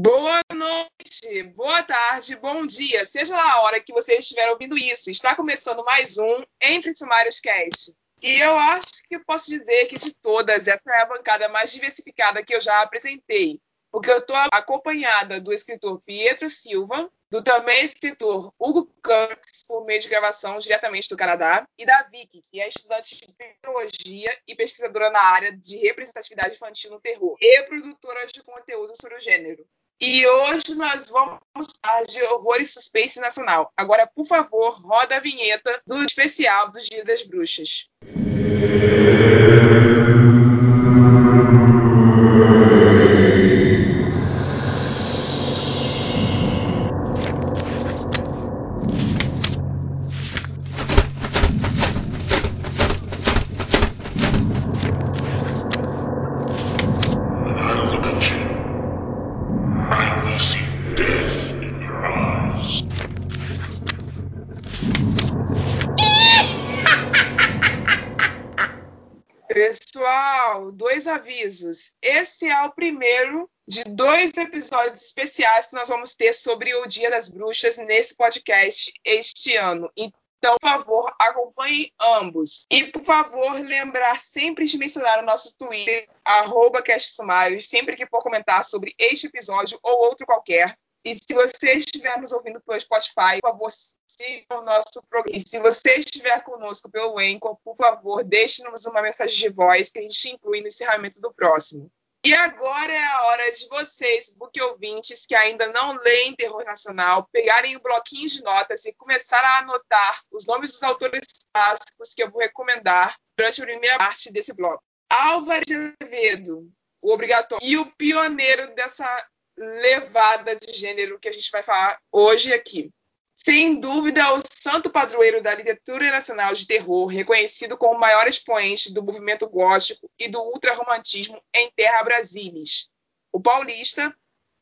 Boa noite, boa tarde, bom dia, seja lá a hora que você estiver ouvindo isso. Está começando mais um Entre Sumários Cast. E eu acho que posso dizer que de todas, essa é a bancada mais diversificada que eu já apresentei. Porque eu estou acompanhada do escritor Pietro Silva, do também escritor Hugo Kurtz, por meio de gravação diretamente do Canadá, e da Vicky, que é estudante de teologia e pesquisadora na área de representatividade infantil no terror, e produtora de conteúdo sobre o gênero. E hoje nós vamos falar de horror e suspense nacional. Agora, por favor, roda a vinheta do especial dos Dia das Bruxas. Dois episódios especiais que nós vamos ter sobre o Dia das Bruxas nesse podcast este ano. Então, por favor, acompanhe ambos. E, por favor, lembrar sempre de mencionar o nosso Twitter, arroba sempre que for comentar sobre este episódio ou outro qualquer. E se você estiver nos ouvindo pelo Spotify, por favor, siga o nosso programa. E se você estiver conosco pelo Anchor, por favor, deixe-nos uma mensagem de voz que a gente inclui no encerramento do próximo. E agora é a hora de vocês, book ouvintes, que ainda não leem terror nacional, pegarem o bloquinho de notas e começar a anotar os nomes dos autores clássicos que eu vou recomendar durante a primeira parte desse bloco. Álvaro de Azevedo, o obrigatório, e o pioneiro dessa levada de gênero que a gente vai falar hoje aqui. Sem dúvida, o santo padroeiro da literatura nacional de terror, reconhecido como o maior expoente do movimento gótico e do ultrarromantismo em terra brasilis. O paulista,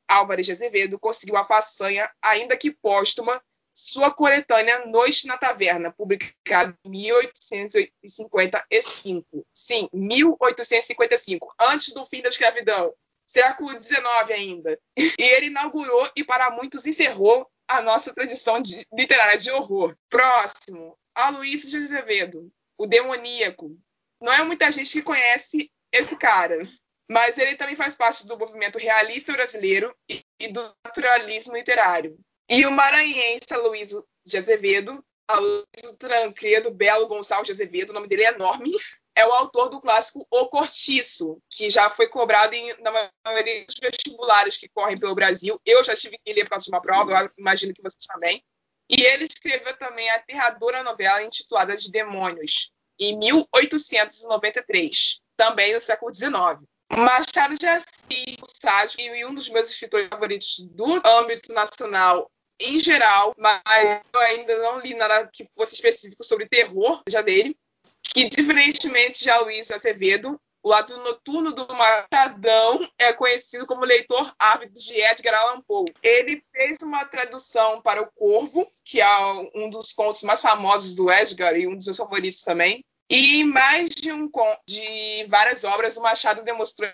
Álvares de Azevedo, conseguiu a façanha, ainda que póstuma, sua coletânea Noite na Taverna, publicada em 1855. Sim, 1855, antes do fim da escravidão, século XIX ainda. E ele inaugurou e para muitos encerrou a nossa tradição de, literária de horror. Próximo, Aloysio de Azevedo, o demoníaco. Não é muita gente que conhece esse cara, mas ele também faz parte do movimento realista brasileiro e, e do naturalismo literário. E o maranhense Aloysio de Azevedo, Aloysio Tranquedo Belo Gonçalves de Azevedo, o nome dele é enorme, é o autor do clássico O Cortiço, que já foi cobrado em, na maioria dos vestibulares que correm pelo Brasil. Eu já tive que ler por causa de uma prova, eu imagino que vocês também. E ele escreveu também a aterradora novela intitulada De Demônios, em 1893, também no século XIX. Machado de Assis, o sádico, e um dos meus escritores favoritos do âmbito nacional em geral, mas eu ainda não li nada que fosse específico sobre terror já dele que, diferentemente de Aloysio Acevedo, o lado noturno do Machadão é conhecido como leitor ávido de Edgar Allan Poe. Ele fez uma tradução para O Corvo, que é um dos contos mais famosos do Edgar e um dos meus favoritos também. E em mais de um de várias obras, o Machado demonstrou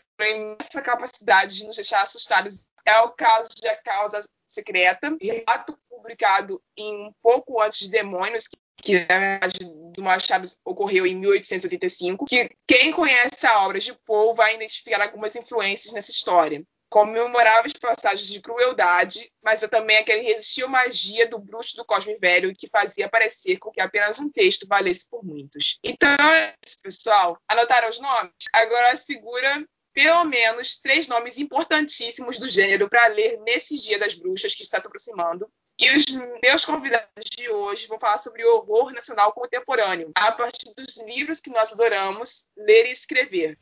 essa capacidade de nos deixar assustados. É o caso de A Causa Secreta, relato publicado em um pouco antes de Demônios, que na verdade do Machado ocorreu em 1885, que quem conhece a obra de Poe vai identificar algumas influências nessa história, como memoráveis passagens de crueldade, mas é também aquele resistiu magia do bruxo do Cosme Velho que fazia parecer com que apenas um texto valesse por muitos. Então é pessoal. Anotaram os nomes? Agora segura pelo menos três nomes importantíssimos do gênero para ler nesse Dia das Bruxas que está se aproximando. E os meus convidados de hoje vão falar sobre o horror nacional contemporâneo, a partir dos livros que nós adoramos ler e escrever.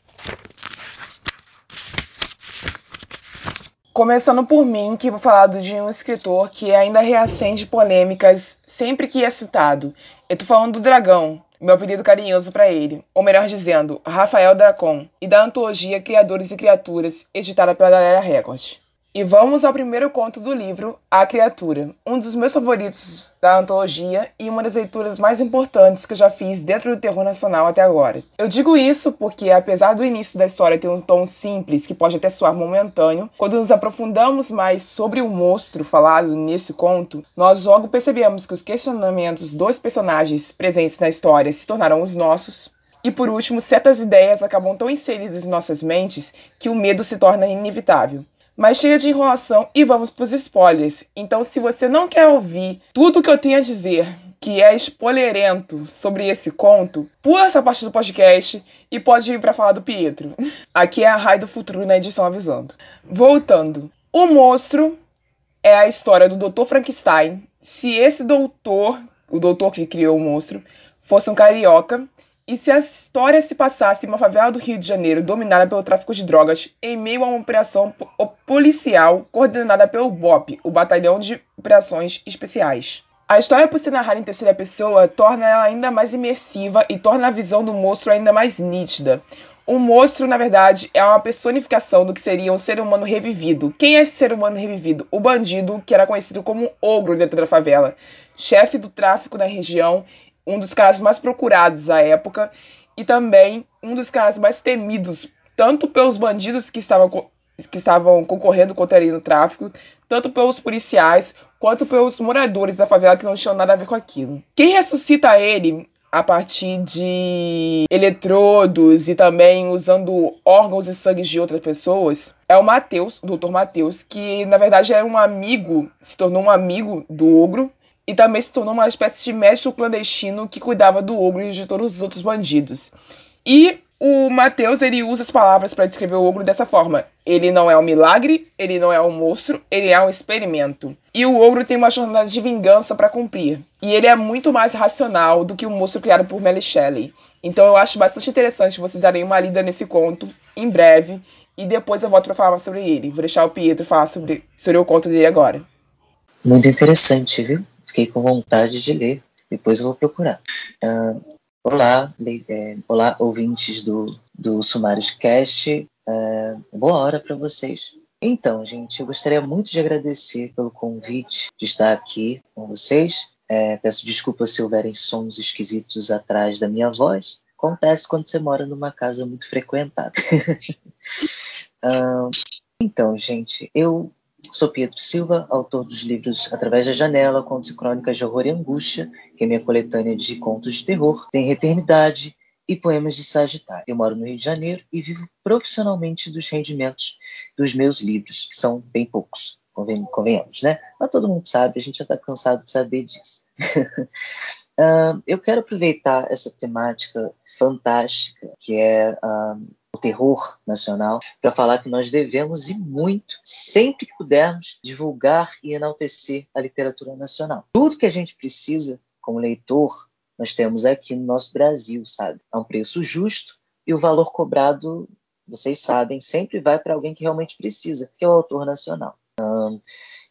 Começando por mim, que vou falar de um escritor que ainda reacende polêmicas sempre que é citado. Eu tô falando do Dragão, meu apelido carinhoso para ele, ou melhor dizendo, Rafael Dracon, e da antologia Criadores e Criaturas, editada pela Galera Record. E vamos ao primeiro conto do livro, A Criatura, um dos meus favoritos da antologia e uma das leituras mais importantes que eu já fiz dentro do terror nacional até agora. Eu digo isso porque, apesar do início da história ter um tom simples que pode até soar momentâneo, quando nos aprofundamos mais sobre o monstro falado nesse conto, nós logo percebemos que os questionamentos dos personagens presentes na história se tornaram os nossos. E por último, certas ideias acabam tão inseridas em nossas mentes que o medo se torna inevitável. Mas chega de enrolação e vamos para os spoilers. Então, se você não quer ouvir tudo que eu tenho a dizer, que é spoilerento sobre esse conto, pula essa parte do podcast e pode ir para falar do Pietro. Aqui é a Rai do Futuro na edição avisando. Voltando. O monstro é a história do Dr. Frankenstein. Se esse doutor, o doutor que criou o monstro, fosse um carioca, e se a história se passasse em uma favela do Rio de Janeiro dominada pelo tráfico de drogas, em meio a uma operação policial coordenada pelo BOP, o Batalhão de Operações Especiais. A história, por ser narrada em terceira pessoa, torna ela ainda mais imersiva e torna a visão do monstro ainda mais nítida. O monstro, na verdade, é uma personificação do que seria um ser humano revivido. Quem é esse ser humano revivido? O bandido, que era conhecido como ogro dentro da favela, chefe do tráfico na região um dos caras mais procurados da época e também um dos caras mais temidos, tanto pelos bandidos que estavam, que estavam concorrendo contra ele no tráfico, tanto pelos policiais, quanto pelos moradores da favela que não tinham nada a ver com aquilo. Quem ressuscita ele a partir de eletrodos e também usando órgãos e sangue de outras pessoas é o Mateus, o Dr. Mateus, que na verdade era um amigo, se tornou um amigo do ogro e também se tornou uma espécie de médico clandestino que cuidava do ogro e de todos os outros bandidos. E o Mateus ele usa as palavras para descrever o ogro dessa forma: ele não é um milagre, ele não é um monstro, ele é um experimento. E o ogro tem uma jornada de vingança para cumprir. E ele é muito mais racional do que o monstro criado por Mary Shelley. Então eu acho bastante interessante vocês darem uma lida nesse conto em breve e depois eu volto para falar sobre ele. Vou deixar o Pietro falar sobre, sobre o conto dele agora. Muito interessante, viu? Fiquei com vontade de ler. Depois eu vou procurar. Uh, olá, é, olá, ouvintes do, do Sumários Cast. Uh, boa hora para vocês. Então, gente, eu gostaria muito de agradecer pelo convite de estar aqui com vocês. É, peço desculpa se houverem sons esquisitos atrás da minha voz. Acontece quando você mora numa casa muito frequentada. uh, então, gente, eu Sou Pietro Silva, autor dos livros Através da Janela, Contos e Crônicas de Horror e Angústia, que é minha coletânea de contos de terror, tem Eternidade e Poemas de Sagitário. Eu moro no Rio de Janeiro e vivo profissionalmente dos rendimentos dos meus livros, que são bem poucos, convenhamos, né? Mas todo mundo sabe, a gente já está cansado de saber disso. uh, eu quero aproveitar essa temática fantástica que é uh, terror nacional, para falar que nós devemos e muito, sempre que pudermos, divulgar e enaltecer a literatura nacional. Tudo que a gente precisa como leitor, nós temos aqui no nosso Brasil, sabe? A um preço justo e o valor cobrado, vocês sabem, sempre vai para alguém que realmente precisa, que é o autor nacional.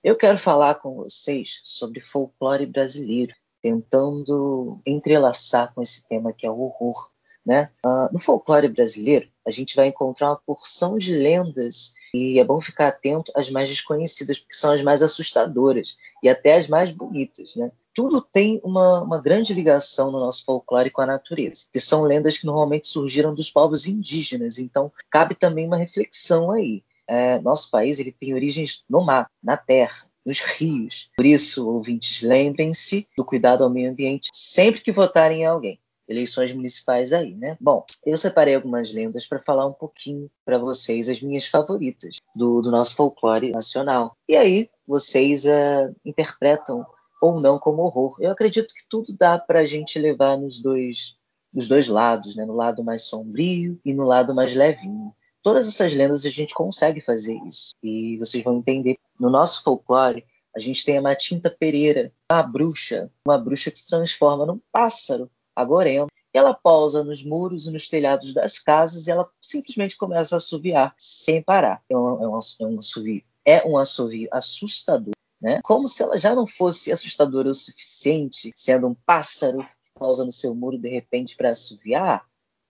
Eu quero falar com vocês sobre folclore brasileiro, tentando entrelaçar com esse tema que é o horror. Né? Uh, no folclore brasileiro, a gente vai encontrar uma porção de lendas e é bom ficar atento às mais desconhecidas, porque são as mais assustadoras e até as mais bonitas. Né? Tudo tem uma, uma grande ligação no nosso folclore com a natureza, que são lendas que normalmente surgiram dos povos indígenas, então cabe também uma reflexão aí. É, nosso país ele tem origens no mar, na terra, nos rios. Por isso, ouvintes, lembrem-se do cuidado ao meio ambiente sempre que votarem em alguém eleições municipais aí, né? Bom, eu separei algumas lendas para falar um pouquinho para vocês as minhas favoritas do, do, nosso folclore nacional. E aí vocês uh, interpretam ou não como horror. Eu acredito que tudo dá para a gente levar nos dois, nos dois lados, né? No lado mais sombrio e no lado mais levinho. Todas essas lendas a gente consegue fazer isso. E vocês vão entender. No nosso folclore, a gente tem a Matinta Pereira, uma bruxa, uma bruxa que se transforma num pássaro agorento. Ela pousa nos muros e nos telhados das casas e ela simplesmente começa a assoviar sem parar. É um, é um, é um assovio, é um assovio assustador, né? Como se ela já não fosse assustadora o suficiente, sendo um pássaro que pousa no seu muro de repente para assoviar.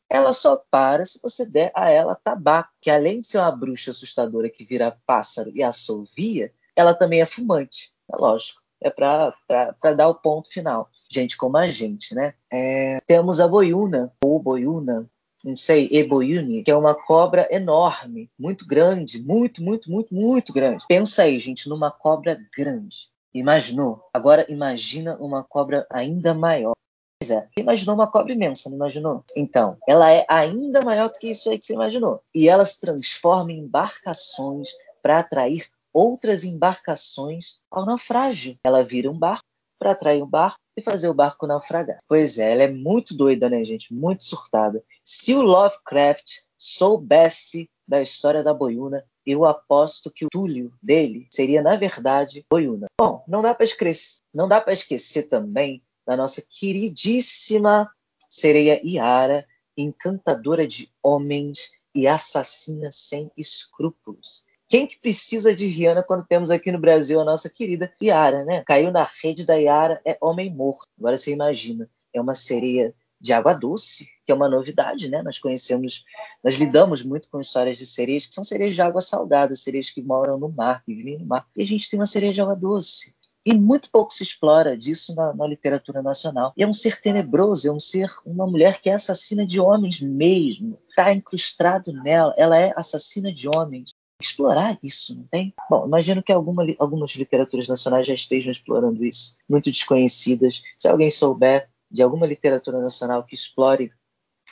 ela só para se você der a ela tabaco, que além de ser uma bruxa assustadora que vira pássaro e assovia, ela também é fumante. É lógico, é para dar o ponto final. Gente como a gente, né? É, temos a boiuna, ou boiuna, não sei, Eboyuni, que é uma cobra enorme, muito grande, muito, muito, muito, muito grande. Pensa aí, gente, numa cobra grande. Imaginou? Agora imagina uma cobra ainda maior. Pois é, imaginou uma cobra imensa, não imaginou? Então, ela é ainda maior do que isso aí que você imaginou. E ela se transforma em embarcações para atrair outras embarcações ao naufrágio. Ela vira um barco para atrair o barco e fazer o barco naufragar. Pois é, ela é muito doida, né, gente? Muito surtada. Se o Lovecraft soubesse da história da boiuna, eu aposto que o Túlio dele seria, na verdade, boiuna. Bom, não dá para esquecer, não dá para esquecer também da nossa queridíssima sereia Iara, encantadora de homens e assassina sem escrúpulos. Quem que precisa de Rihanna quando temos aqui no Brasil a nossa querida Iara, né? Caiu na rede da Iara, é homem morto. Agora você imagina, é uma sereia de água doce, que é uma novidade, né? Nós conhecemos, nós lidamos muito com histórias de sereias que são sereias de água salgada, sereias que moram no mar, que vivem no mar. E a gente tem uma sereia de água doce. E muito pouco se explora disso na, na, literatura nacional. E é um ser tenebroso, é um ser, uma mulher que é assassina de homens mesmo. Está incrustado nela, ela é assassina de homens. Explorar isso, não tem? Bom, imagino que alguma, algumas literaturas nacionais já estejam explorando isso, muito desconhecidas. Se alguém souber de alguma literatura nacional que explore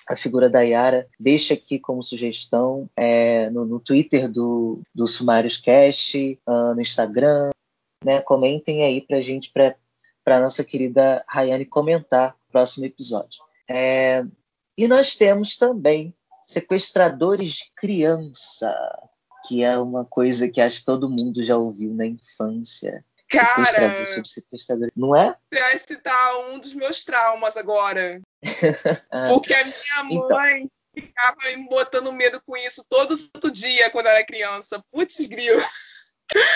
a figura da Yara, deixa aqui como sugestão é, no, no, Twitter do, do Sumários Cast, uh, no Instagram, né? Comentem aí pra gente, pra, pra nossa querida Rayane comentar o próximo episódio. É, e nós temos também sequestradores de criança, que é uma coisa que acho que todo mundo já ouviu na infância. Cara, sequestrador sobre sequestrador, não é? Você vai citar um dos meus traumas agora. ah, Porque a minha então. mãe então... ficava me botando medo com isso todo santo dia quando era criança. Putz, grilo.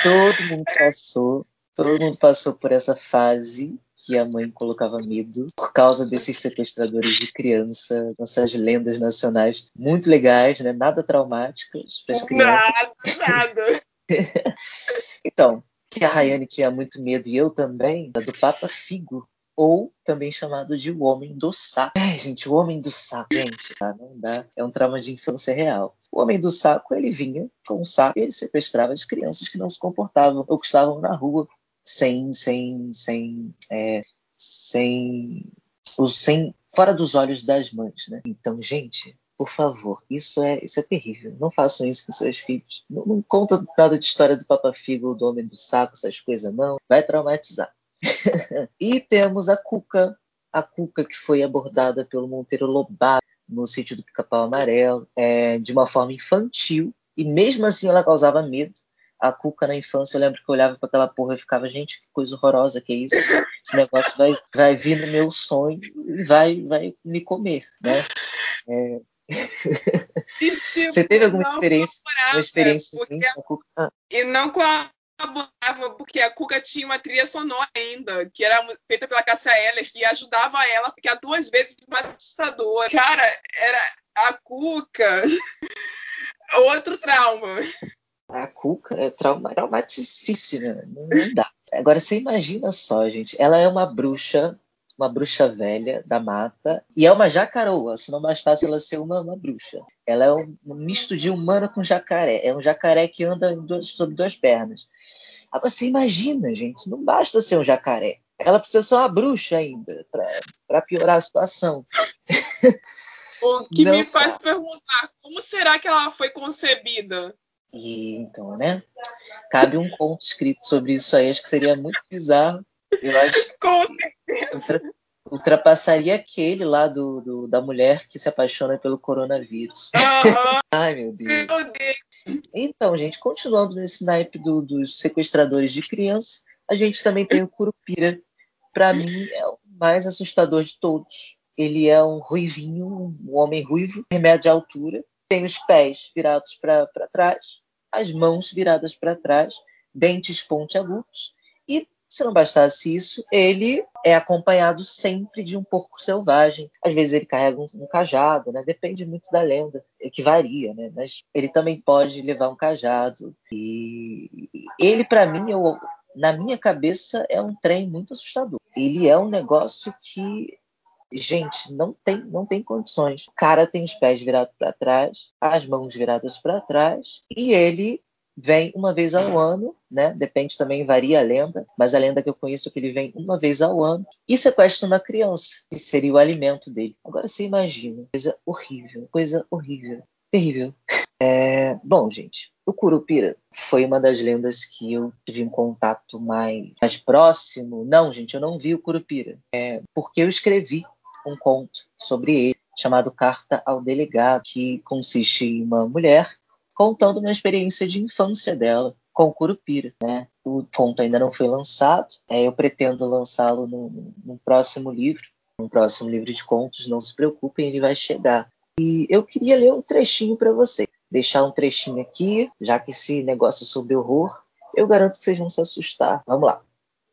Todo mundo passou, todo mundo passou por essa fase que a mãe colocava medo por causa desses sequestradores de criança, nossas lendas nacionais muito legais, né? Nada traumáticas para as crianças. Nada, nada. então, que a Rayane tinha muito medo e eu também, do Papa Figo, ou também chamado de o Homem do Saco. É, gente, o Homem do Saco, gente, tá? não dá. É um trauma de infância real. O Homem do Saco, ele vinha com um saco e ele sequestrava as crianças que não se comportavam ou que estavam na rua sem, sem, sem, é, sem, sem, fora dos olhos das mães, né? Então, gente, por favor, isso é, isso é terrível. Não façam isso com seus filhos. Não, não conta nada de história do Papa Figo ou do Homem do Saco, essas coisas, não. Vai traumatizar. e temos a Cuca, a Cuca que foi abordada pelo Monteiro Lobato no sítio do Pica-Pau Amarelo, é, de uma forma infantil, e mesmo assim ela causava medo. A Cuca na infância, eu lembro que eu olhava para aquela porra e ficava, gente, que coisa horrorosa que é isso. Esse negócio vai, vai vir no meu sonho e vai, vai me comer, né? É, tipo, Você teve alguma experiência, uma experiência assim, ah. E não com a porque a Cuca tinha uma trilha sonora ainda, que era feita pela Cássia Eller, que ajudava ela a ficar duas vezes mais assustadora. Cara, era a Cuca. Outro trauma. A Cuca é trauma, traumaticíssima, não dá. Agora você imagina só, gente, ela é uma bruxa uma bruxa velha da mata e é uma jacaroa, se não bastasse ela ser uma, uma bruxa. Ela é um, misto de humana com jacaré. É um jacaré que anda duas, sobre duas pernas. Agora você imagina, gente, não basta ser um jacaré. Ela precisa ser uma bruxa ainda, para piorar a situação. O que não me faz tá. perguntar, como será que ela foi concebida? E então, né? Cabe um conto escrito sobre isso aí, acho que seria muito bizarro. Eu acho Com certeza. ultrapassaria aquele lá do, do, da mulher que se apaixona pelo coronavírus. Uhum. Ai, meu Deus. Meu Deus. Então, gente, continuando nesse naipe do, dos sequestradores de crianças, a gente também tem o Curupira. Para mim, é o mais assustador de todos. Ele é um ruivinho, um homem ruivo, remédio de altura, tem os pés virados para trás, as mãos viradas para trás, dentes pontiagudos e Se não bastasse isso, ele é acompanhado sempre de um porco selvagem. Às vezes ele carrega um, um cajado, né? Depende muito da lenda, é que varia, né? Mas ele também pode levar um cajado. E ele, para mim, eu, na minha cabeça, é um trem muito assustador. Ele é um negócio que gente, não tem, não tem condições. O cara tem os pés virados para trás, as mãos viradas para trás, e ele vem uma vez ao ano, né? Depende também, varia a lenda, mas a lenda que eu conheço é que ele vem uma vez ao ano e sequestra uma criança, que seria o alimento dele. Agora você imagina, coisa horrível, coisa horrível, terrível. É, bom, gente, o Curupira foi uma das lendas que eu tive um contato mais, mais próximo. Não, gente, eu não vi o Curupira, é, porque eu escrevi um conto sobre ele chamado Carta ao Delegado, que consiste em uma mulher contando uma experiência de infância dela com o Curupira. Né? O conto ainda não foi lançado, é, eu pretendo lançá-lo no, no, próximo livro, no próximo livro de contos, não se preocupem, ele vai chegar. E eu queria ler um trechinho para vocês, deixar um trechinho aqui, já que esse negócio é sobre horror, eu garanto que vocês vão se assustar. Vamos lá.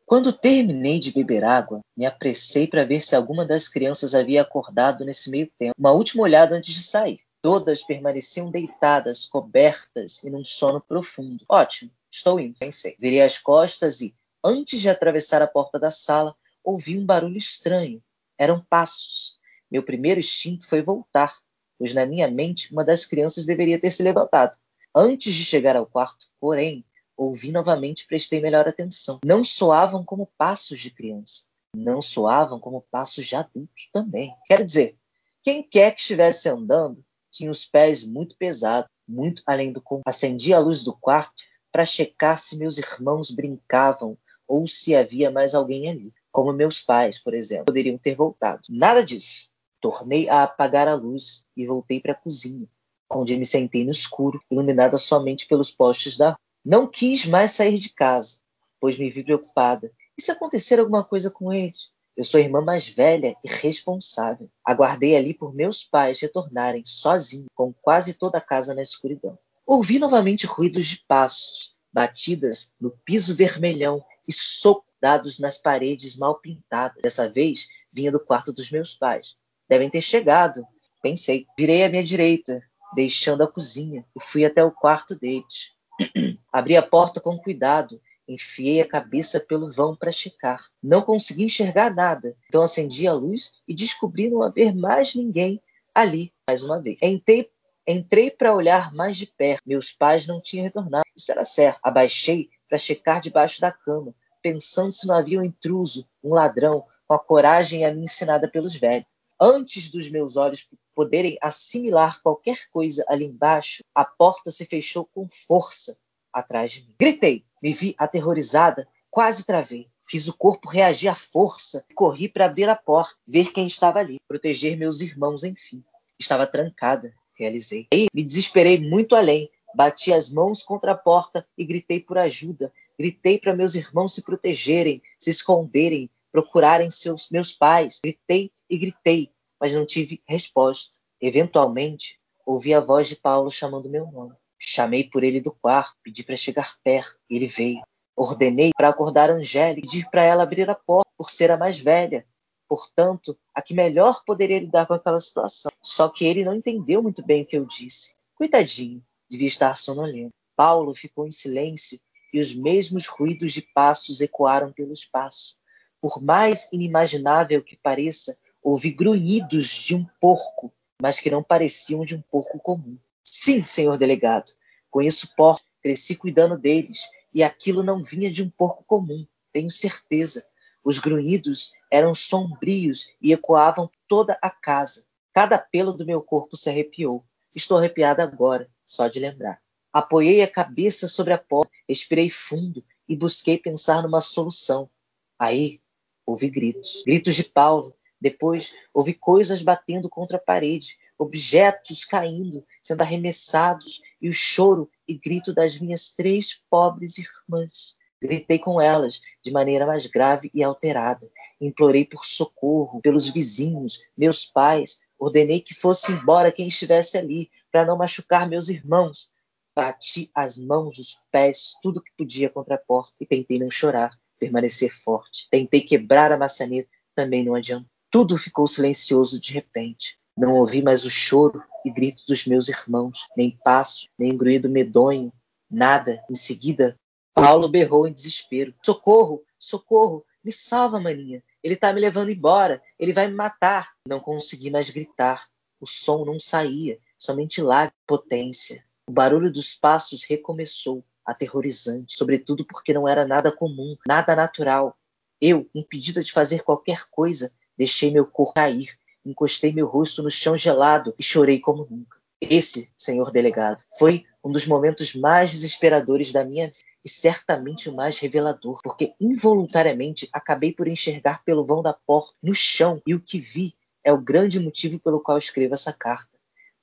Quando terminei de beber água, me apressei para ver se alguma das crianças havia acordado nesse meio tempo. Uma última olhada antes de sair. Todas permaneciam deitadas, cobertas e num sono profundo. Ótimo, estou indo, pensei. Virei as costas e, antes de atravessar a porta da sala, ouvi um barulho estranho. Eram passos. Meu primeiro instinto foi voltar, pois na minha mente uma das crianças deveria ter se levantado. Antes de chegar ao quarto, porém, ouvi novamente e prestei melhor atenção. Não soavam como passos de criança. Não soavam como passos de adultos também. Quer dizer, quem quer que estivesse andando tinha os pés muito pesados, muito além do corpo. Acendi a luz do quarto para checar se meus irmãos brincavam ou se havia mais alguém ali, como meus pais, por exemplo, poderiam ter voltado. Nada disso. Tornei a apagar a luz e voltei para a cozinha, onde me sentei no escuro, iluminada somente pelos postes da rua. Não quis mais sair de casa, pois me vi preocupada. E se acontecer alguma coisa com eles? Eu sou a irmã mais velha e responsável. Aguardei ali por meus pais retornarem sozinho, com quase toda a casa na escuridão. Ouvi novamente ruídos de passos, batidas no piso vermelhão e socos dados nas paredes mal pintadas. Dessa vez vinha do quarto dos meus pais. Devem ter chegado, pensei. Virei à minha direita, deixando a cozinha, e fui até o quarto deles. Abri a porta com cuidado Enfiei a cabeça pelo vão para checar. Não consegui enxergar nada, então acendi a luz e descobri não haver mais ninguém ali, mais uma vez. Entrei, entrei para olhar mais de perto. Meus pais não tinham retornado. Isso era certo. Abaixei para checar debaixo da cama, pensando se não havia um intruso, um ladrão, com a coragem a mim ensinada pelos velhos. Antes dos meus olhos poderem assimilar qualquer coisa ali embaixo, a porta se fechou com força atrás de mim. Gritei, me vi aterrorizada, quase travei. Fiz o corpo reagir à força, corri para abrir a porta, ver quem estava ali, proteger meus irmãos, enfim. Estava trancada, realizei. Aí me desesperei muito além, bati as mãos contra a porta e gritei por ajuda. Gritei para meus irmãos se protegerem, se esconderem, procurarem seus meus pais. Gritei e gritei, mas não tive resposta. Eventualmente, ouvi a voz de Paulo chamando meu nome. Chamei por ele do quarto, pedi para chegar perto. Ele veio. Ordenei para acordar Angélica e pedir para ela abrir a porta, por ser a mais velha. Portanto, a que melhor poderia lidar com aquela situação. Só que ele não entendeu muito bem o que eu disse. Coitadinho, devia estar sonolento. Paulo ficou em silêncio e os mesmos ruídos de passos ecoaram pelo espaço. Por mais inimaginável que pareça, ouvi grunhidos de um porco, mas que não pareciam de um porco comum. Sim, senhor delegado, conheço porcos, cresci cuidando deles, e aquilo não vinha de um porco comum, tenho certeza. Os grunhidos eram sombrios e ecoavam toda a casa. Cada pelo do meu corpo se arrepiou. Estou arrepiada agora, só de lembrar. Apoiei a cabeça sobre a porta, respirei fundo e busquei pensar numa solução. Aí ouvi gritos. Gritos de Paulo. Depois ouvi coisas batendo contra a parede objetos caindo, sendo arremessados, e o choro e grito das minhas três pobres irmãs. Gritei com elas de maneira mais grave e alterada. Implorei por socorro pelos vizinhos, meus pais. Ordenei que fosse embora quem estivesse ali, para não machucar meus irmãos. Bati as mãos, os pés, tudo que podia contra a porta e tentei não chorar. permanecer forte. Tentei quebrar a maçaneta, também não adiantou. Tudo ficou silencioso de repente. Não ouvi mais o choro e grito dos meus irmãos, nem passo, nem grunhido medonho, nada. Em seguida, Paulo berrou em desespero: Socorro, socorro, me salva, maninha. Ele está me levando embora, ele vai me matar. Não consegui mais gritar. O som não saía, somente lágrima potência. O barulho dos passos recomeçou, aterrorizante, sobretudo porque não era nada comum, nada natural. Eu, impedida de fazer qualquer coisa, deixei meu corpo cair, encostei meu rosto no chão gelado e chorei como nunca. Esse, senhor delegado, foi um dos momentos mais desesperadores da minha vida e certamente o mais revelador, porque involuntariamente acabei por enxergar pelo vão da porta no chão e o que vi é o grande motivo pelo qual escrevo essa carta.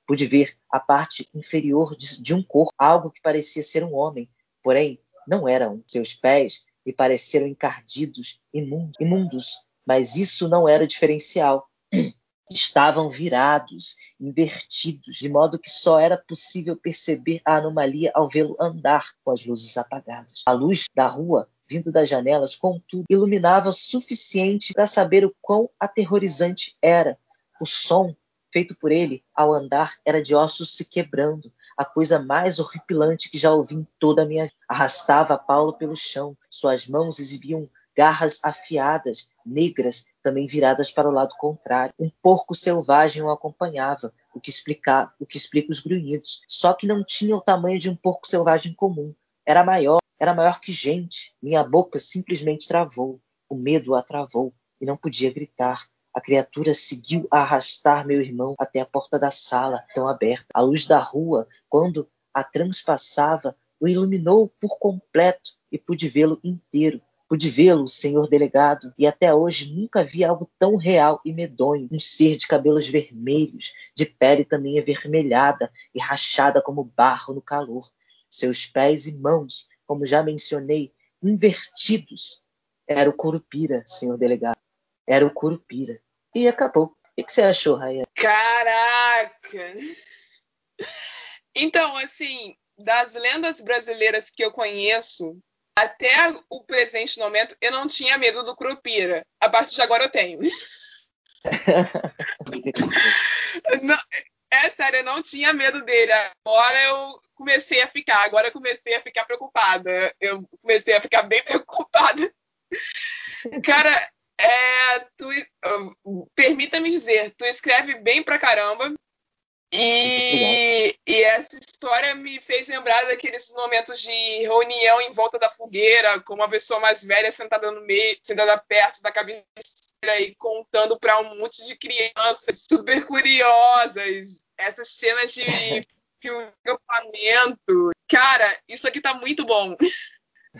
Pude ver a parte inferior de, de um corpo, algo que parecia ser um homem, porém não era um. Seus pés me pareceram encardidos, imundos, imundos mas isso não era diferencial estavam virados, invertidos, de modo que só era possível perceber a anomalia ao vê-lo andar com as luzes apagadas. A luz da rua, vindo das janelas, contudo, iluminava suficiente para saber o quão aterrorizante era. O som feito por ele ao andar era de ossos se quebrando, a coisa mais horripilante que já ouvi em toda a minha vida. Arrastava Paulo pelo chão, suas mãos exibiam garras afiadas, negras, também viradas para o lado contrário. Um porco selvagem o acompanhava, o que, explica, o que explica os grunhidos. Só que não tinha o tamanho de um porco selvagem comum. Era maior, era maior que gente. Minha boca simplesmente travou. O medo a travou e não podia gritar. A criatura seguiu a arrastar meu irmão até a porta da sala, tão aberta. A luz da rua, quando a transpassava, o iluminou por completo e pude vê-lo inteiro, Pude vê-lo, senhor delegado, e até hoje nunca vi algo tão real e medonho. Um ser de cabelos vermelhos, de pele também avermelhada e rachada como barro no calor. Seus pés e mãos, como já mencionei, invertidos. Era o Curupira, senhor delegado. Era o Curupira. E acabou. O que você achou, Raia? Caraca! Então, assim, das lendas brasileiras que eu conheço, até o presente momento, eu não tinha medo do Curupira. A partir de agora eu tenho. não, é sério, eu não tinha medo dele. Agora eu comecei a ficar. Agora eu comecei a ficar preocupada. Eu comecei a ficar bem preocupada. Cara, é, tu, permita-me dizer, tu escreve bem pra caramba. E, e, essa história me fez lembrar daqueles momentos de reunião em volta da fogueira, com uma pessoa mais velha sentada no meio, sentada perto da cabeceira e contando para um monte de crianças super curiosas. Essas cenas de filme acampamento. Cara, isso aqui tá muito bom.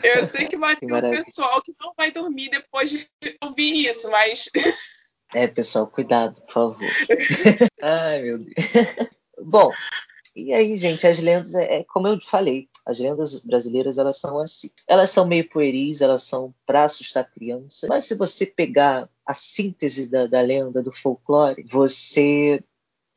Eu sei que vai ter um pessoal que não vai dormir depois de ouvir isso, mas É, pessoal, cuidado, por favor. Ai, meu Deus. Bom, e aí, gente, as lendas, é, é, como eu falei, as lendas brasileiras, elas são assim. Elas são meio pueris, elas são para assustar criança, mas se você pegar a síntese da, da lenda, do folclore, você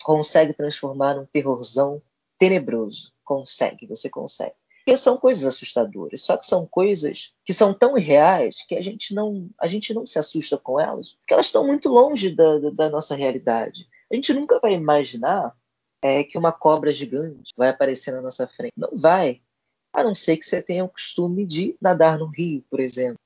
consegue transformar num terrorzão tenebroso. Consegue, você consegue. Porque são coisas assustadoras, só que são coisas que são tão irreais que a gente não, a gente não se assusta com elas, porque elas estão muito longe da, da, nossa realidade. A gente nunca vai imaginar é, que uma cobra gigante vai aparecer na nossa frente. Não vai. A não ser que você tenha o costume de nadar no rio, por exemplo.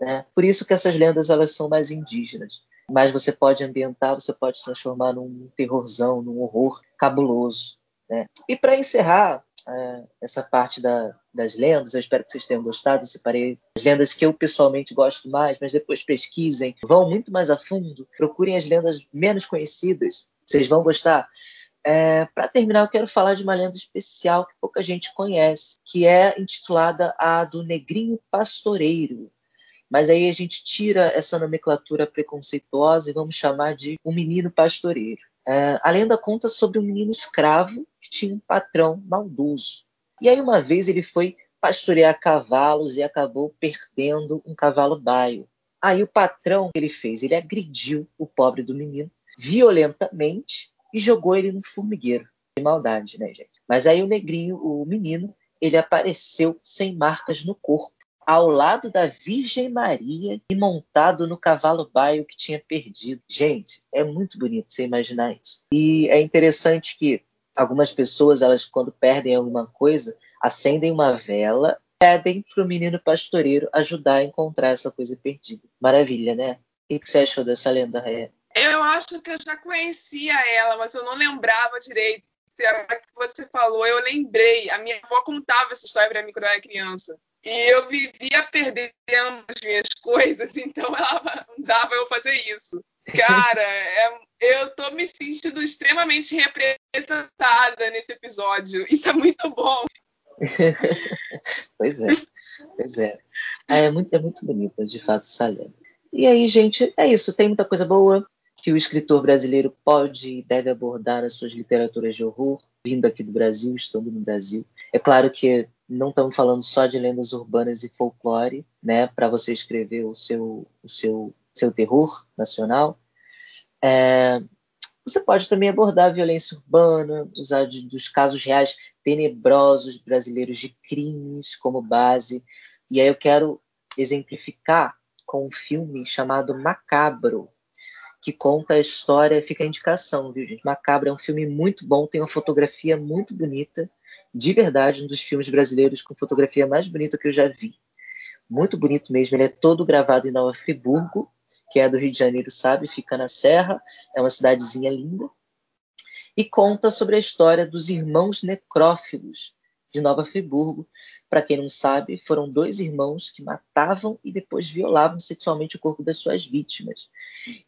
Né? Por isso que essas lendas elas são mais indígenas. Mas você pode ambientar, você pode transformar num terrorzão, num horror cabuloso. Né? E para encerrar, é, essa parte da, das lendas. Eu espero que vocês tenham gostado. Eu separei as lendas que eu pessoalmente gosto mais, mas depois pesquisem, vão muito mais a fundo, procurem as lendas menos conhecidas. Vocês vão gostar. É, Para terminar, eu quero falar de uma lenda especial que pouca gente conhece, que é intitulada a do Negrinho Pastoreiro. Mas aí a gente tira essa nomenclatura preconceituosa e vamos chamar de o Menino Pastoreiro. É, a lenda conta sobre um menino escravo que tinha um patrão maldoso. E aí, uma vez, ele foi pastorear cavalos e acabou perdendo um cavalo baio. Aí, o patrão que ele fez? Ele agrediu o pobre do menino violentamente e jogou ele no formigueiro. De maldade, né, gente? Mas aí, o negrinho, o menino, ele apareceu sem marcas no corpo. Ao lado da Virgem Maria e montado no cavalo baio que tinha perdido. Gente, é muito bonito você imaginar isso. E é interessante que algumas pessoas, elas quando perdem alguma coisa, acendem uma vela, pedem para o menino pastoreiro ajudar a encontrar essa coisa perdida. Maravilha, né? O que você achou dessa lenda, Raia? Eu acho que eu já conhecia ela, mas eu não lembrava direito. A hora que você falou, eu lembrei. A minha avó contava essa história para mim quando eu era criança. E eu vivia perdendo as minhas coisas, então ela dava eu fazer isso. Cara, é, eu tô me sentindo extremamente representada nesse episódio. Isso é muito bom. pois é, pois é. É muito, é muito bonita, de fato, lenda. E aí, gente, é isso. Tem muita coisa boa que o escritor brasileiro pode e deve abordar nas suas literaturas de horror, vindo aqui do Brasil, estando no Brasil. É claro que não estamos falando só de lendas urbanas e folclore, né, para você escrever o seu, o seu, seu terror nacional. É, você pode também abordar a violência urbana, usar de, dos casos reais tenebrosos brasileiros de crimes como base. E aí eu quero exemplificar com um filme chamado Macabro, que conta a história, fica a indicação, viu, gente? Macabro é um filme muito bom, tem uma fotografia muito bonita, de verdade, um dos filmes brasileiros com fotografia mais bonita que eu já vi. Muito bonito mesmo. Ele é todo gravado em Nova Friburgo, que é do Rio de Janeiro, sabe? Fica na Serra, é uma cidadezinha linda. E conta sobre a história dos irmãos necrófilos de Nova Friburgo. Para quem não sabe, foram dois irmãos que matavam e depois violavam sexualmente o corpo das suas vítimas.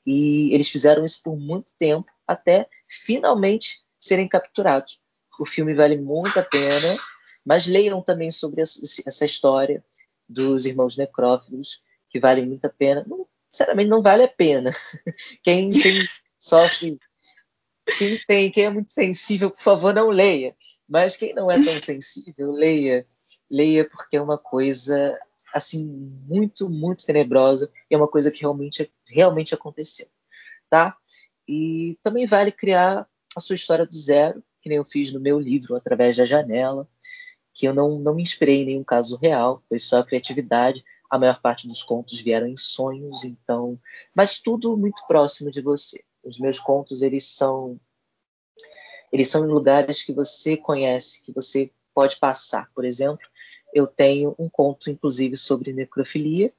E eles fizeram isso por muito tempo, até finalmente serem capturados. O filme vale muito a pena, mas leiam também sobre essa história dos irmãos necrófilos, que vale muito a pena. Não, sinceramente, não vale a pena. Quem tem, sofre, quem, tem, quem é muito sensível, por favor, não leia. Mas quem não é tão sensível, leia. Leia porque é uma coisa assim muito, muito tenebrosa e é uma coisa que realmente, realmente aconteceu, tá? E também vale criar a sua história do zero que nem eu fiz no meu livro, Através da Janela, que eu não, não me inspirei em nenhum caso real, foi só a criatividade. A maior parte dos contos vieram em sonhos, então, mas tudo muito próximo de você. Os meus contos, eles são eles são em lugares que você conhece, que você pode passar. Por exemplo, eu tenho um conto, inclusive, sobre necrofilia,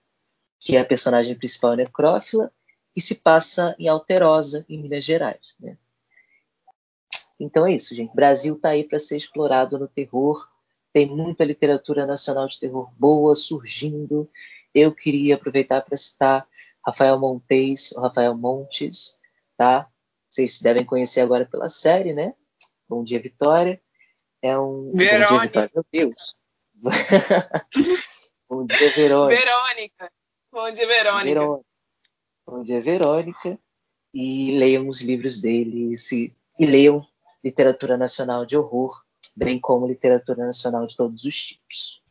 que é a personagem principal é necrófila, e se passa em Alterosa, em Minas Gerais. Né? Então é isso, gente. Brasil está aí para ser explorado no terror. Tem muita literatura nacional de terror boa surgindo. Eu queria aproveitar para citar Rafael Montes, Rafael Montes, tá? Vocês devem conhecer agora pela série, né? Bom Dia Vitória. É um Verônica. Bom Dia Vitória, meu Deus. Bom Dia Verônica. Verônica. Bom Dia Verônica. Verônica. Bom Dia Verônica. E leiam os livros dele se, e leiam literatura nacional de horror, bem como literatura nacional de todos os tipos.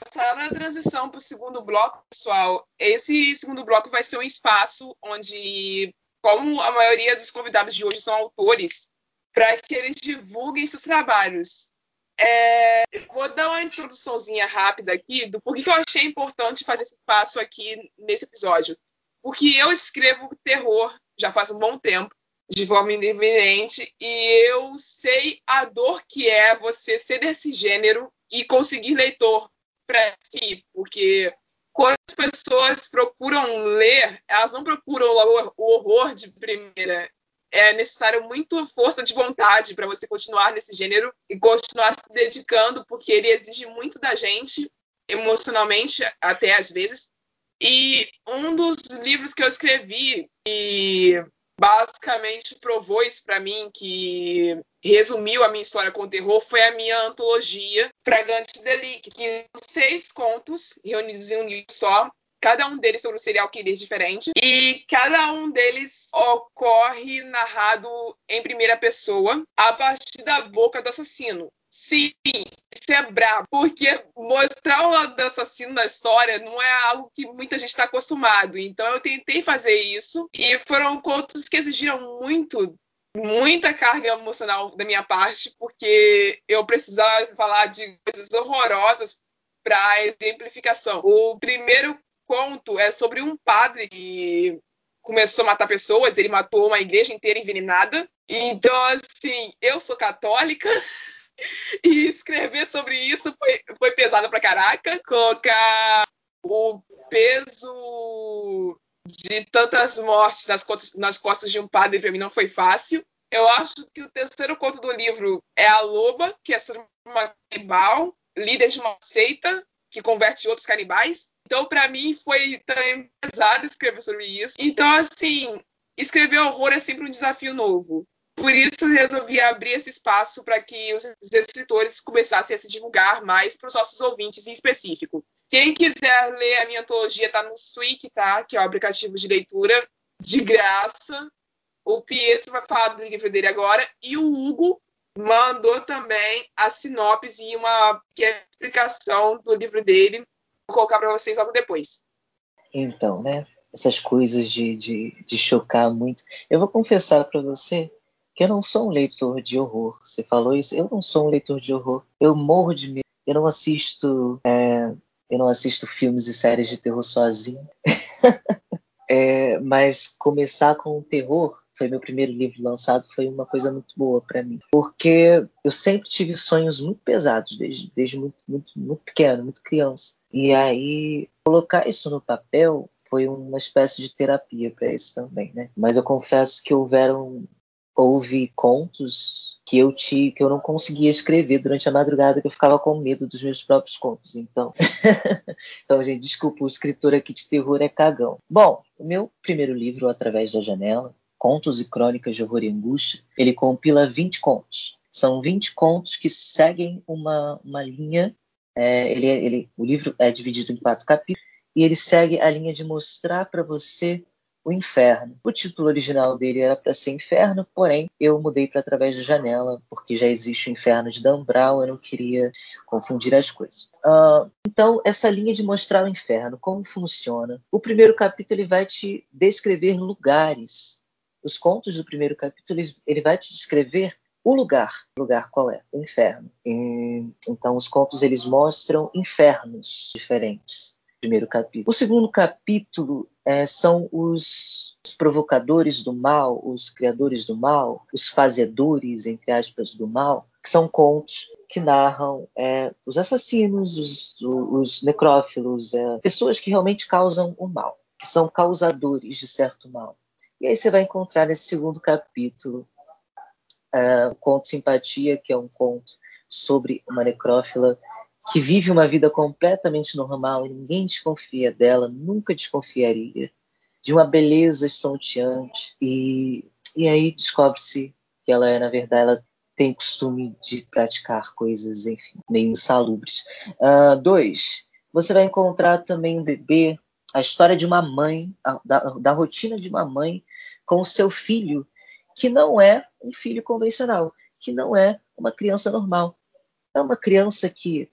Passando a transição para o segundo bloco, pessoal, esse segundo bloco vai ser um espaço onde, como a maioria dos convidados de hoje são autores, para que eles divulguem seus trabalhos. É, vou dar uma introduçãozinha rápida aqui do porquê que eu achei importante fazer esse passo aqui nesse episódio. Porque eu escrevo terror já faz um bom tempo, de forma independente, e eu sei a dor que é você ser desse gênero e conseguir leitor para si, porque quando as pessoas procuram ler, elas não procuram o horror de primeira. É necessário muito força de vontade para você continuar nesse gênero e continuar se dedicando, porque ele exige muito da gente, emocionalmente, até às vezes. E um dos livros que eu escrevi e basicamente provou isso para mim, que resumiu a minha história com o terror, foi a minha antologia Fragante Delic, que seis contos reunidos em um livro só, cada um deles sobre um serial killer diferente, e cada um deles ocorre narrado em primeira pessoa, a partir da boca do assassino. Sim, brabo, porque mostrar o lado do assassino na história não é algo que muita gente está acostumado. Então eu tentei fazer isso e foram contos que exigiram muito muita carga emocional da minha parte, porque eu precisava falar de coisas horrorosas para exemplificação. O primeiro conto é sobre um padre que começou a matar pessoas, ele matou uma igreja inteira envenenada. Então, assim, eu sou católica e escrever sobre isso foi, foi pesado pra caraca. Colocar o peso de tantas mortes nas costas, nas costas de um padre para mim não foi fácil. Eu acho que o terceiro conto do livro é a Loba, que é sobre uma canibal, líder de uma seita que converte outros canibais. Então, para mim, foi também pesado escrever sobre isso. Então, assim, escrever horror é sempre um desafio novo. Por isso, resolvi abrir esse espaço para que os escritores começassem a se divulgar mais para os nossos ouvintes em específico. Quem quiser ler a minha antologia, está no Switch, tá? Que é o aplicativo de leitura de graça. O Pietro vai falar do livro dele agora. E o Hugo mandou também a sinopse e uma explicação do livro dele. Vou colocar para vocês logo depois. Então, né? Essas coisas de, de, de chocar muito. Eu vou confessar para você que eu não sou um leitor de horror. Você falou isso? Eu não sou um leitor de horror. Eu morro de medo. Eu não assisto, é, eu não assisto filmes e séries de terror sozinho. é, mas começar com o terror foi meu primeiro livro lançado, foi uma coisa muito boa para mim. Porque eu sempre tive sonhos muito pesados, desde, desde muito, muito, muito pequeno, muito criança. E aí, colocar isso no papel foi uma espécie de terapia para isso também, né? Mas eu confesso que houveram houve contos que eu te, que eu não conseguia escrever durante a madrugada, que eu ficava com medo dos meus próprios contos. Então, então gente, desculpa, o escritor aqui de terror é cagão. Bom, o meu primeiro livro, Através da Janela, Contos e Crônicas de Horror e Angústia, ele compila 20 contos. São 20 contos que seguem uma, uma linha. É, ele, ele, o livro é dividido em quatro capítulos e ele segue a linha de mostrar para você o inferno. O título original dele era para ser Inferno, porém eu mudei para Através da Janela, porque já existe o Inferno de Dan Brown, eu não queria confundir as coisas. Uh, então, essa linha de mostrar o inferno, como funciona. O primeiro capítulo ele vai te descrever lugares os contos do primeiro capítulo, ele vai te descrever o lugar. O lugar qual é? O inferno. E, então, os contos eles mostram infernos diferentes. Primeiro capítulo. O segundo capítulo é, são os, os, provocadores do mal, os criadores do mal, os fazedores, entre aspas, do mal, que são contos que narram é, os assassinos, os, os necrófilos, é, pessoas que realmente causam o mal, que são causadores de certo mal. E aí você vai encontrar nesse segundo capítulo uh, o conto Simpatia, que é um conto sobre uma necrófila que vive uma vida completamente normal ninguém desconfia dela, nunca desconfiaria, de uma beleza estonteante. E, e aí descobre-se que ela é, na verdade, ela tem costume de praticar coisas, enfim, meio insalubres. Uh, dois, você vai encontrar também um bebê a história de uma mãe, a, da, da rotina de uma mãe com o seu filho, que não é um filho convencional, que não é uma criança normal. É uma criança que.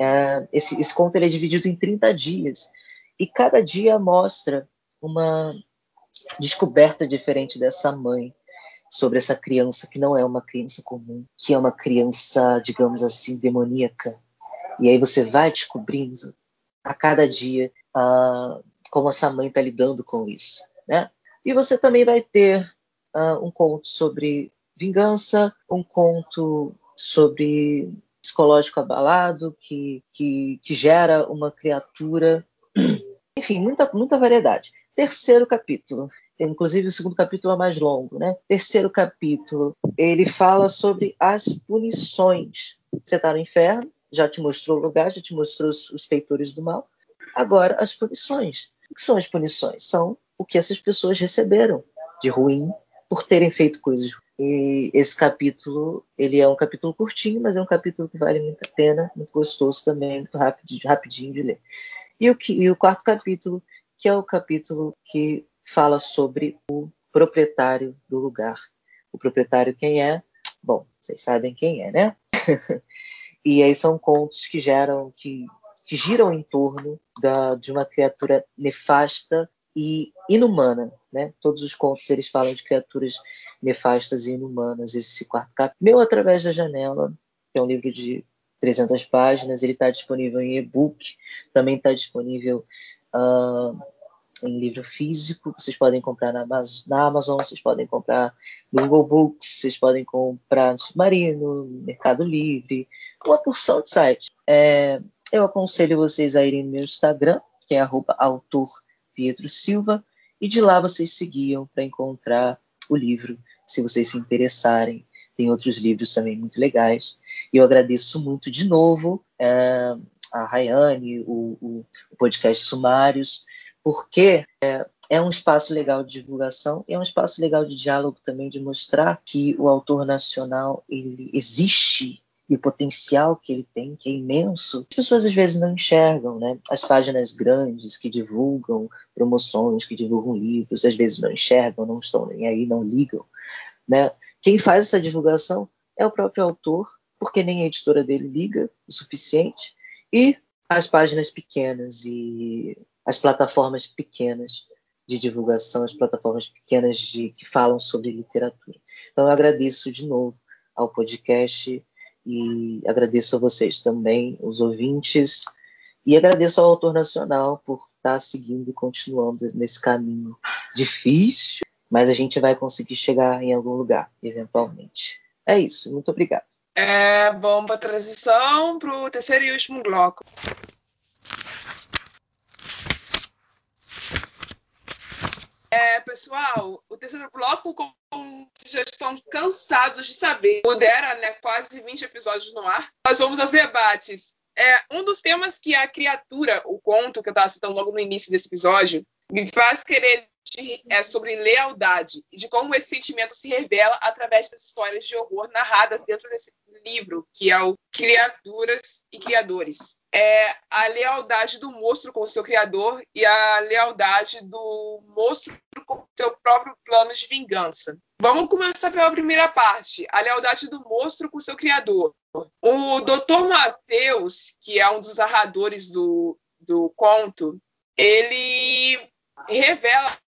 É, esse, esse conto é dividido em 30 dias, e cada dia mostra uma descoberta diferente dessa mãe sobre essa criança que não é uma criança comum, que é uma criança, digamos assim, demoníaca. E aí você vai descobrindo a cada dia uh, como essa mãe está lidando com isso. Né? E você também vai ter uh, um conto sobre vingança, um conto sobre psicológico abalado que, que, que gera uma criatura. Enfim, muita, muita variedade. Terceiro capítulo. Inclusive, o segundo capítulo é mais longo, né? Terceiro capítulo, ele fala sobre as punições. Você está no inferno, já te mostrou o lugar, já te mostrou os, os feitores do mal. Agora, as punições. O que são as punições? São o que essas pessoas receberam de ruim por terem feito coisas. E esse capítulo, ele é um capítulo curtinho, mas é um capítulo que vale muito a pena, muito gostoso também, muito rápido, rapidinho de ler. E o, que, e o quarto capítulo, que é o capítulo que fala sobre o proprietário do lugar. O proprietário quem é? Bom, vocês sabem quem é, né? e aí são contos que geram, que que giram em torno da, de uma criatura nefasta e inumana, né? Todos os contos eles falam de criaturas nefastas e inumanas. Esse quarto capítulo, meu através da janela, que é um livro de 300 páginas, ele está disponível em e-book, também está disponível uh, em livro físico, vocês podem comprar na Amazon, na Amazon, vocês podem comprar no Google Books, vocês podem comprar no Submarino, no Mercado Livre, uma porção de sites. É, eu aconselho vocês a irem no meu Instagram, que é autor Pietro Silva, e de lá vocês seguiam para encontrar o livro, se vocês se interessarem. Tem outros livros também muito legais. E eu agradeço muito de novo é, a Rayane, o, o, o podcast Sumários, porque é, é, um espaço legal de divulgação e é um espaço legal de diálogo também, de mostrar que o autor nacional ele existe e o potencial que ele tem, que é imenso, as pessoas às vezes não enxergam, né? As páginas grandes que divulgam promoções, que divulgam livros, às vezes não enxergam, não estão nem aí, não ligam, né? Quem faz essa divulgação é o próprio autor, porque nem a editora dele liga o suficiente, e as páginas pequenas e as plataformas pequenas de divulgação, as plataformas pequenas de, que falam sobre literatura. Então, eu agradeço de novo ao podcast e agradeço a vocês também, os ouvintes, e agradeço ao autor nacional por estar seguindo e continuando nesse caminho difícil, mas a gente vai conseguir chegar em algum lugar, eventualmente. É isso, muito obrigado. É, bom, para transição para o terceiro e último bloco. Pessoal, o terceiro bloco, vocês já estão cansados de saber, pudera né, quase 20 episódios no ar, nós vamos aos debates. É, um dos temas que a criatura, o conto que eu estava citando logo no início desse episódio, me faz querer é sobre lealdade e de como esse sentimento se revela através das histórias de horror narradas dentro desse livro, que é o Criaturas e Criadores. É a lealdade do monstro com o seu criador e a lealdade do monstro com seu próprio plano de vingança. Vamos começar pela primeira parte, a lealdade do monstro com seu criador. O Dr. Mateus, que é um dos narradores do, do conto, ele revela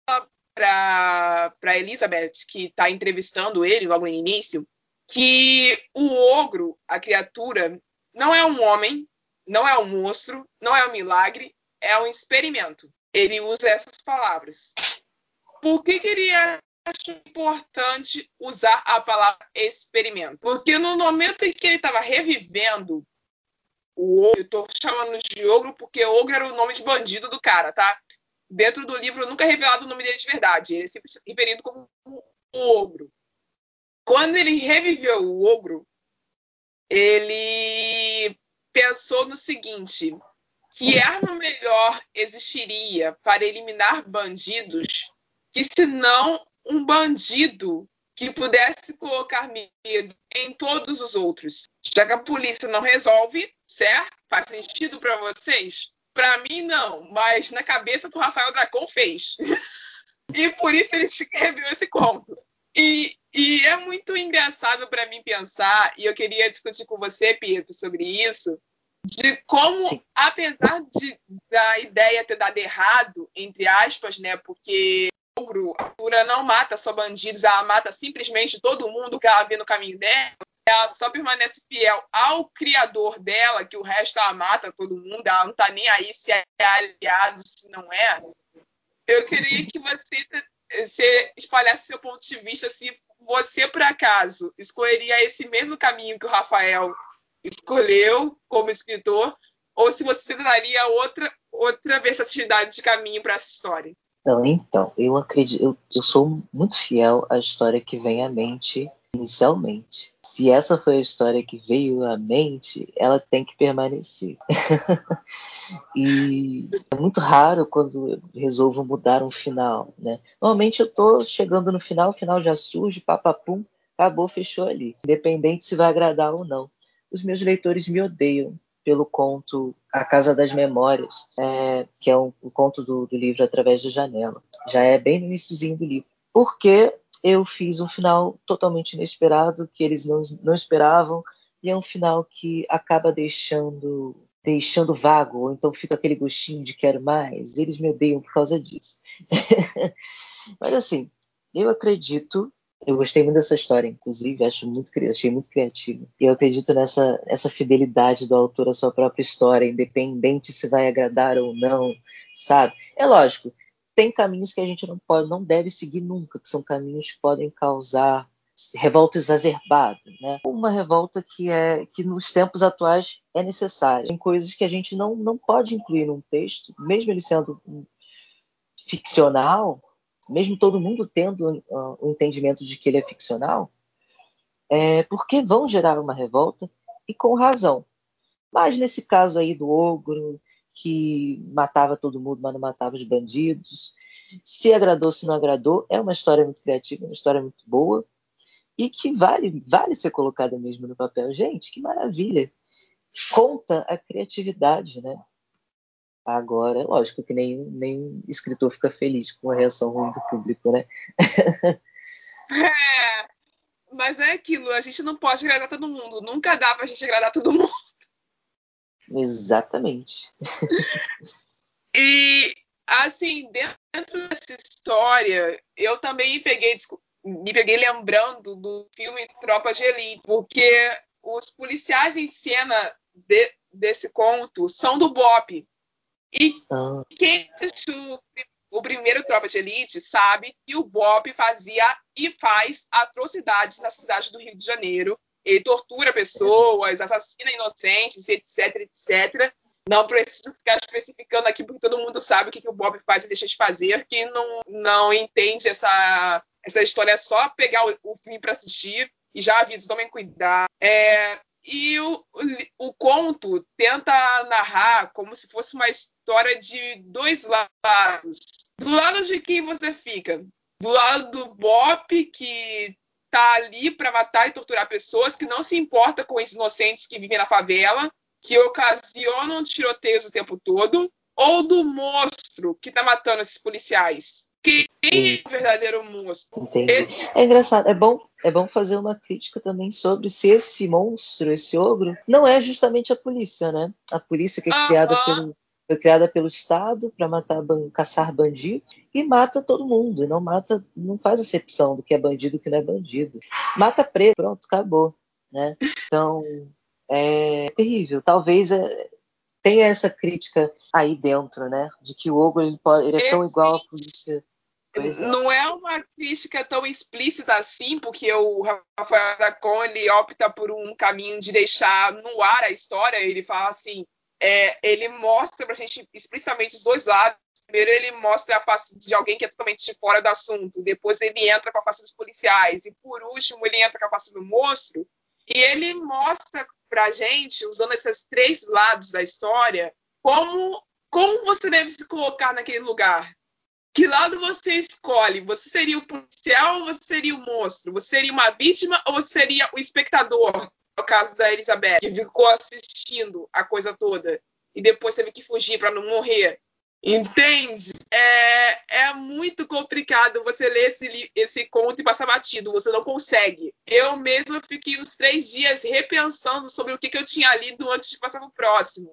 para Elizabeth, que está entrevistando ele logo no início, que o ogro, a criatura, não é um homem, não é um monstro, não é um milagre, é um experimento. Ele usa essas palavras. Por que, que ele acha importante usar a palavra experimento? Porque no momento em que ele estava revivendo o ogro, eu estou chamando de ogro porque ogro era o nome de bandido do cara, tá? Dentro do livro nunca é revelado o nome dele de verdade. Ele é sempre referido como o ogro. Quando ele reviveu o ogro, ele pensou no seguinte: que arma melhor existiria para eliminar bandidos que senão um bandido que pudesse colocar medo em todos os outros? Já que a polícia não resolve, certo? Faz sentido para vocês? Para mim, não, mas na cabeça do Rafael Dracon fez. e por isso ele escreveu esse conto. E, e é muito engraçado para mim pensar, e eu queria discutir com você, Pedro, sobre isso, de como, Sim. apesar de, da ideia ter dado errado, entre aspas, né, porque a Artura não mata só bandidos, ela mata simplesmente todo mundo que ela vê no caminho dela ela só permanece fiel ao criador dela, que o resto ela mata todo mundo, ela não tá nem aí se é aliado, se não é. Eu queria que você, você espalhasse seu ponto de vista se você, por acaso, escolheria esse mesmo caminho que o Rafael escolheu como escritor, ou se você daria outra, outra versatilidade de caminho para essa história. Não, então, eu acredito, eu, eu sou muito fiel à história que vem à mente inicialmente. Se essa foi a história que veio à mente, ela tem que permanecer. e é muito raro quando eu resolvo mudar um final, né? Normalmente eu tô chegando no final, o final já surge, papapum, acabou, fechou ali. Independente se vai agradar ou não. Os meus leitores me odeiam pelo conto A Casa das Memórias, é, que é um, um conto do, do livro Através da Janela. Já é bem no iníciozinho do livro. Porque eu fiz um final totalmente inesperado, que eles não, não esperavam, e é um final que acaba deixando deixando vago, ou então fica aquele gostinho de quero mais. Eles me odeiam por causa disso. Mas assim, eu acredito eu gostei muito dessa história, inclusive, acho muito, achei muito criativo. E eu acredito nessa essa fidelidade do autor à sua própria história, independente se vai agradar ou não, sabe? É lógico, tem caminhos que a gente não pode, não deve seguir nunca, que são caminhos que podem causar revolta exacerbada, né? Uma revolta que é que nos tempos atuais é necessária. Tem coisas que a gente não, não pode incluir num texto, mesmo ele sendo ficcional, mesmo todo mundo tendo uh, o entendimento de que ele é ficcional, é porque vão gerar uma revolta e com razão. Mas nesse caso aí do ogro, que matava todo mundo, mas não matava os bandidos, se agradou, se não agradou, é uma história muito criativa, uma história muito boa e que vale, vale ser colocada mesmo no papel. Gente, que maravilha! Conta a criatividade, né? Agora, é lógico que nenhum, nenhum escritor fica feliz com a reação ruim do público, né? é, mas é aquilo, a gente não pode agradar todo mundo. Nunca dá pra gente agradar todo mundo. Exatamente. e, assim, dentro dessa história, eu também peguei, me peguei lembrando do filme Tropa de Elite, porque os policiais em cena de, desse conto são do BOP. E ah. quem assistiu o primeiro Tropa de Elite sabe que o Bob fazia e faz atrocidades na cidade do Rio de Janeiro. Ele tortura pessoas, assassina inocentes, etc, etc. Não preciso ficar especificando aqui, porque todo mundo sabe o que, que o Bob faz e deixa de fazer. Quem não, não entende essa, essa história é só pegar o, o filme para assistir e já aviso, tomem cuidado. É, e o, o, conto tenta narrar como se fosse uma história de dois lados. Do lado de quem você fica? Do lado do Bop, que tá ali para matar e torturar pessoas, que não se importa com esses inocentes que vivem na favela, que ocasionam tiroteios o tempo todo, ou do monstro que tá matando esses policiais? Quem é o verdadeiro monstro? Entendi. Ele... É engraçado, é bom, é bom fazer uma crítica também sobre se esse monstro, esse ogro, não é justamente a polícia, né? A polícia que é criada pelo foi criada pelo Estado para matar, caçar bandidos e mata todo mundo, não mata, não faz acepção do que é bandido e do que não é bandido. Mata preto, pronto, acabou, né? Então, é terrível. Talvez é, tenha essa crítica aí dentro, né? De que o ogro ele, pode, ele é tão igual à polícia é. Não é uma crítica tão explícita assim, porque o Rafael Aracon ele opta por um caminho de deixar no ar a história. Ele fala assim, é, ele mostra pra gente explicitamente os dois lados. Primeiro ele mostra a face de alguém que é totalmente de fora do assunto. Depois ele entra com a face dos policiais. E por último ele entra com a face do monstro. E ele mostra pra gente, usando esses três lados da história, como, como você deve se colocar naquele lugar que lado você escolhe? Você seria o policial ou você seria o monstro? Você seria uma vítima ou você seria o espectador? No caso da Elizabeth, que ficou assistindo a coisa toda e depois teve que fugir para não morrer. Entende? É, é muito complicado você ler esse, esse conto e passar batido. Você não consegue. Eu mesma fiquei uns três dias repensando sobre o que, que eu tinha lido antes de passar pro próximo.